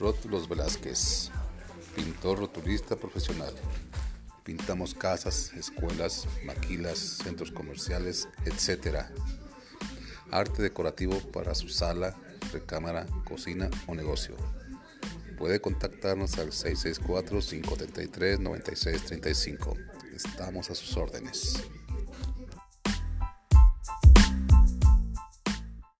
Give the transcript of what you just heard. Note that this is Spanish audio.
Rótulos Velázquez, pintor rotulista profesional. Pintamos casas, escuelas, maquilas, centros comerciales, etc. Arte decorativo para su sala, recámara, cocina o negocio. Puede contactarnos al 664-533-9635. Estamos a sus órdenes.